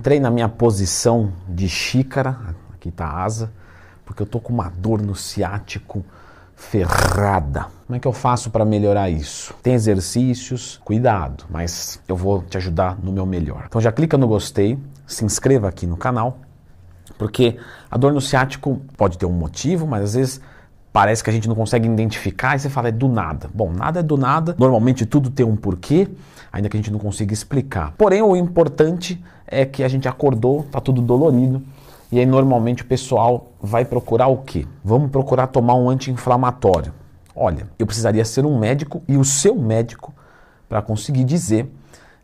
entrei na minha posição de xícara, aqui está a asa, porque eu tô com uma dor no ciático ferrada. Como é que eu faço para melhorar isso? Tem exercícios, cuidado, mas eu vou te ajudar no meu melhor. Então já clica no gostei, se inscreva aqui no canal, porque a dor no ciático pode ter um motivo, mas às vezes parece que a gente não consegue identificar e você fala é do nada. Bom, nada é do nada, normalmente tudo tem um porquê, ainda que a gente não consiga explicar. Porém, o importante é que a gente acordou, tá tudo dolorido, e aí normalmente o pessoal vai procurar o quê? Vamos procurar tomar um anti-inflamatório. Olha, eu precisaria ser um médico e o seu médico para conseguir dizer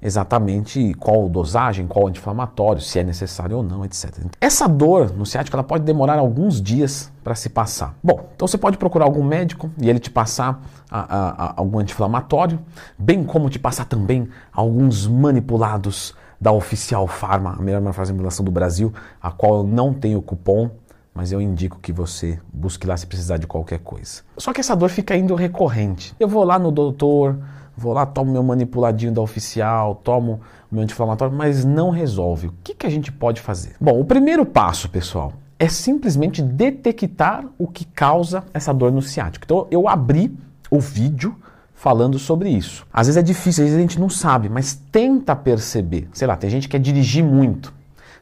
exatamente qual dosagem, qual anti-inflamatório, se é necessário ou não, etc. Essa dor no ciático ela pode demorar alguns dias para se passar. Bom, então você pode procurar algum médico e ele te passar a, a, a, algum anti-inflamatório, bem como te passar também alguns manipulados da Oficial Pharma, a melhor manifestação do Brasil, a qual eu não tenho cupom, mas eu indico que você busque lá se precisar de qualquer coisa. Só que essa dor fica indo recorrente. Eu vou lá no doutor, vou lá, tomo meu manipuladinho da Oficial, tomo meu anti-inflamatório, mas não resolve. O que, que a gente pode fazer? Bom, o primeiro passo, pessoal, é simplesmente detectar o que causa essa dor no ciático. Então eu abri o vídeo falando sobre isso. Às vezes é difícil, às vezes a gente não sabe, mas tenta perceber. Sei lá, tem gente que quer dirigir muito,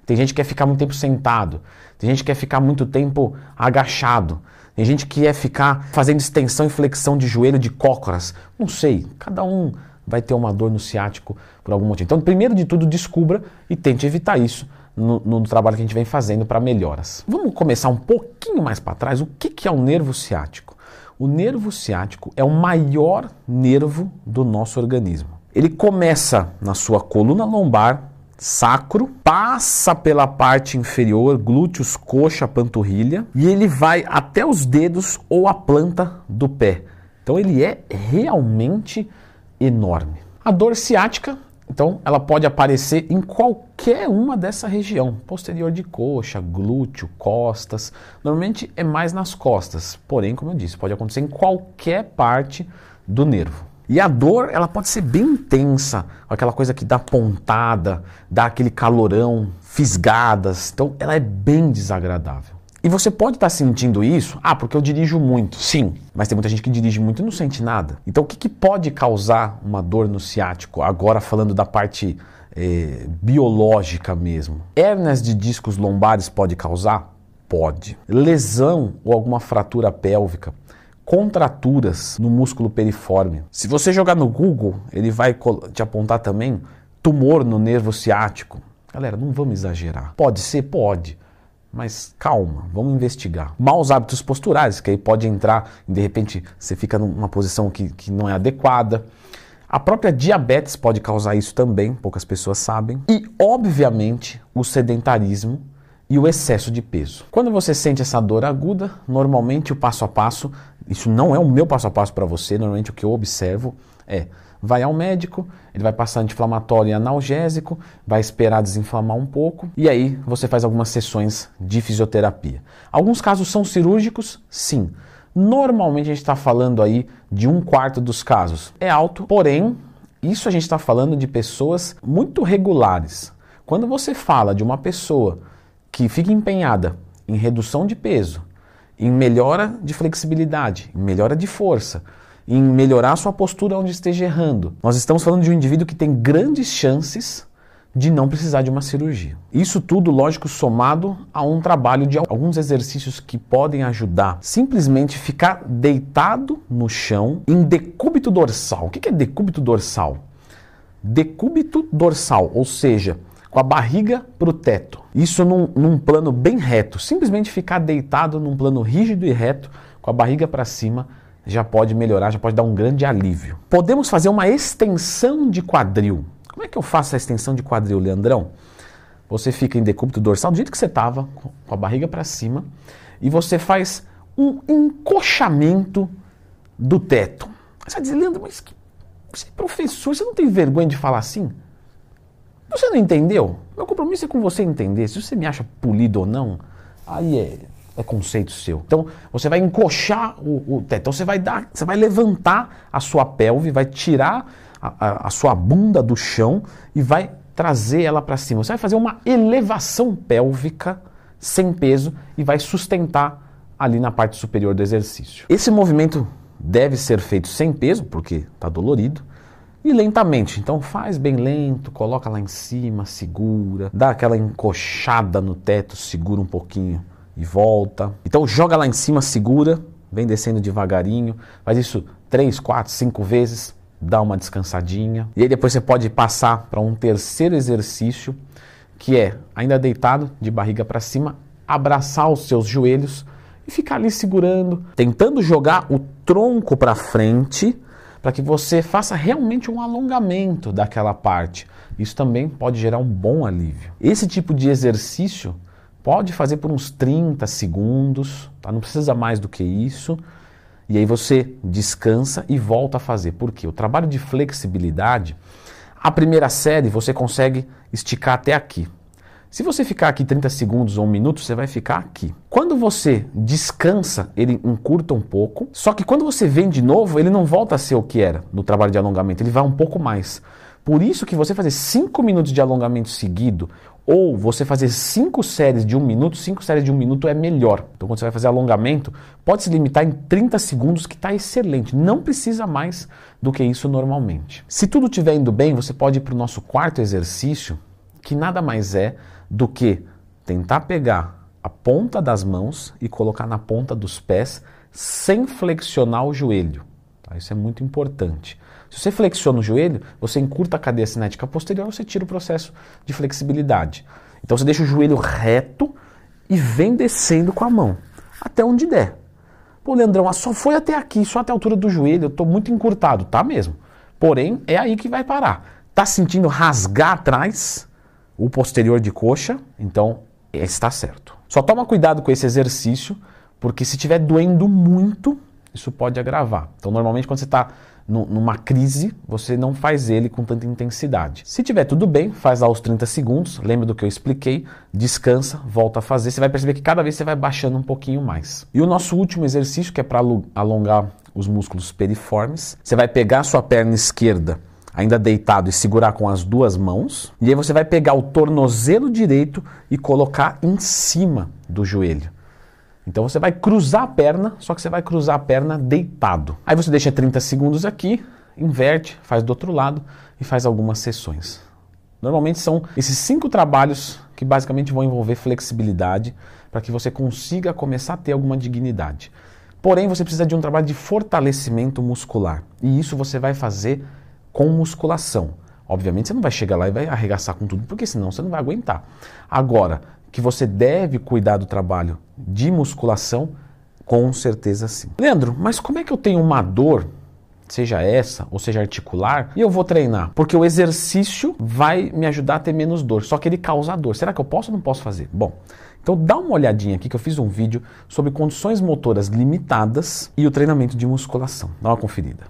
tem gente que quer ficar muito tempo sentado, tem gente que quer ficar muito tempo agachado, tem gente que quer ficar fazendo extensão e flexão de joelho de cócoras. Não sei, cada um vai ter uma dor no ciático por algum motivo. Então, primeiro de tudo, descubra e tente evitar isso no, no trabalho que a gente vem fazendo para melhoras. Vamos começar um pouquinho mais para trás. O que, que é o nervo ciático? O nervo ciático é o maior nervo do nosso organismo. Ele começa na sua coluna lombar, sacro, passa pela parte inferior, glúteos, coxa, panturrilha, e ele vai até os dedos ou a planta do pé. Então ele é realmente enorme. A dor ciática então, ela pode aparecer em qualquer uma dessa região, posterior de coxa, glúteo, costas. Normalmente é mais nas costas, porém, como eu disse, pode acontecer em qualquer parte do nervo. E a dor, ela pode ser bem intensa, aquela coisa que dá pontada, dá aquele calorão, fisgadas. Então, ela é bem desagradável. E você pode estar tá sentindo isso, ah, porque eu dirijo muito. Sim, mas tem muita gente que dirige muito e não sente nada. Então o que, que pode causar uma dor no ciático? Agora falando da parte eh, biológica mesmo. Hérnias de discos lombares pode causar? Pode. Lesão ou alguma fratura pélvica? Contraturas no músculo periforme. Se você jogar no Google, ele vai te apontar também tumor no nervo ciático. Galera, não vamos exagerar. Pode ser? Pode. Mas calma, vamos investigar. Maus hábitos posturais, que aí pode entrar, de repente você fica numa posição que, que não é adequada. A própria diabetes pode causar isso também, poucas pessoas sabem. E, obviamente, o sedentarismo e o excesso de peso. Quando você sente essa dor aguda, normalmente o passo a passo, isso não é o meu passo a passo para você, normalmente o que eu observo é vai ao médico, ele vai passar anti-inflamatório e analgésico, vai esperar desinflamar um pouco e aí você faz algumas sessões de fisioterapia. Alguns casos são cirúrgicos, sim. Normalmente a gente está falando aí de um quarto dos casos. É alto, porém, isso a gente está falando de pessoas muito regulares. Quando você fala de uma pessoa que fica empenhada em redução de peso, em melhora de flexibilidade, em melhora de força, em melhorar sua postura onde esteja errando. Nós estamos falando de um indivíduo que tem grandes chances de não precisar de uma cirurgia. Isso tudo, lógico, somado a um trabalho de alguns exercícios que podem ajudar. Simplesmente ficar deitado no chão em decúbito dorsal. O que é decúbito dorsal? Decúbito dorsal, ou seja, com a barriga para o teto. Isso num, num plano bem reto. Simplesmente ficar deitado num plano rígido e reto, com a barriga para cima já pode melhorar, já pode dar um grande alívio. Podemos fazer uma extensão de quadril. Como é que eu faço a extensão de quadril, Leandrão? Você fica em decúbito dorsal do jeito que você estava, com a barriga para cima, e você faz um encoxamento do teto. Você vai dizer, Leandro, mas que, você é professor, você não tem vergonha de falar assim? Você não entendeu? Meu compromisso é com você entender. Se você me acha polido ou não, aí é é conceito seu. Então você vai encoxar o, o teto, então você vai dar, você vai levantar a sua pelve, vai tirar a, a, a sua bunda do chão e vai trazer ela para cima. Você vai fazer uma elevação pélvica sem peso e vai sustentar ali na parte superior do exercício. Esse movimento deve ser feito sem peso, porque está dolorido, e lentamente. Então faz bem lento, coloca lá em cima, segura, dá aquela encoxada no teto, segura um pouquinho e volta. Então joga lá em cima, segura, vem descendo devagarinho, faz isso três, quatro, cinco vezes, dá uma descansadinha. E aí depois você pode passar para um terceiro exercício, que é ainda deitado, de barriga para cima, abraçar os seus joelhos e ficar ali segurando, tentando jogar o tronco para frente, para que você faça realmente um alongamento daquela parte. Isso também pode gerar um bom alívio. Esse tipo de exercício pode fazer por uns 30 segundos, tá? não precisa mais do que isso. E aí você descansa e volta a fazer. Por quê? O trabalho de flexibilidade, a primeira série você consegue esticar até aqui. Se você ficar aqui 30 segundos ou um minuto, você vai ficar aqui. Quando você descansa, ele encurta um pouco. Só que quando você vem de novo, ele não volta a ser o que era no trabalho de alongamento, ele vai um pouco mais. Por isso que você fazer 5 minutos de alongamento seguido ou você fazer 5 séries de um minuto, 5 séries de um minuto é melhor. Então quando você vai fazer alongamento, pode se limitar em 30 segundos, que está excelente. Não precisa mais do que isso normalmente. Se tudo estiver indo bem, você pode ir para o nosso quarto exercício, que nada mais é do que tentar pegar a ponta das mãos e colocar na ponta dos pés sem flexionar o joelho. Tá? Isso é muito importante. Se você flexiona o joelho, você encurta a cadeia cinética posterior, você tira o processo de flexibilidade. Então você deixa o joelho reto e vem descendo com a mão, até onde der. Pô, Leandrão, só foi até aqui, só até a altura do joelho, eu estou muito encurtado. Tá mesmo. Porém, é aí que vai parar. Tá sentindo rasgar atrás? O posterior de coxa, então está certo. Só toma cuidado com esse exercício, porque se estiver doendo muito, isso pode agravar. Então, normalmente, quando você está numa crise, você não faz ele com tanta intensidade. Se tiver tudo bem, faz lá os 30 segundos, lembra do que eu expliquei, descansa, volta a fazer. Você vai perceber que cada vez você vai baixando um pouquinho mais. E o nosso último exercício, que é para alongar os músculos periformes, você vai pegar a sua perna esquerda ainda deitado e segurar com as duas mãos. E aí você vai pegar o tornozelo direito e colocar em cima do joelho. Então você vai cruzar a perna, só que você vai cruzar a perna deitado. Aí você deixa 30 segundos aqui, inverte, faz do outro lado e faz algumas sessões. Normalmente são esses cinco trabalhos que basicamente vão envolver flexibilidade para que você consiga começar a ter alguma dignidade. Porém, você precisa de um trabalho de fortalecimento muscular. E isso você vai fazer com musculação. Obviamente você não vai chegar lá e vai arregaçar com tudo, porque senão você não vai aguentar. Agora, que você deve cuidar do trabalho de musculação, com certeza sim. Leandro, mas como é que eu tenho uma dor, seja essa ou seja articular, e eu vou treinar? Porque o exercício vai me ajudar a ter menos dor, só que ele causa dor. Será que eu posso ou não posso fazer? Bom, então dá uma olhadinha aqui que eu fiz um vídeo sobre condições motoras limitadas e o treinamento de musculação. Dá uma conferida.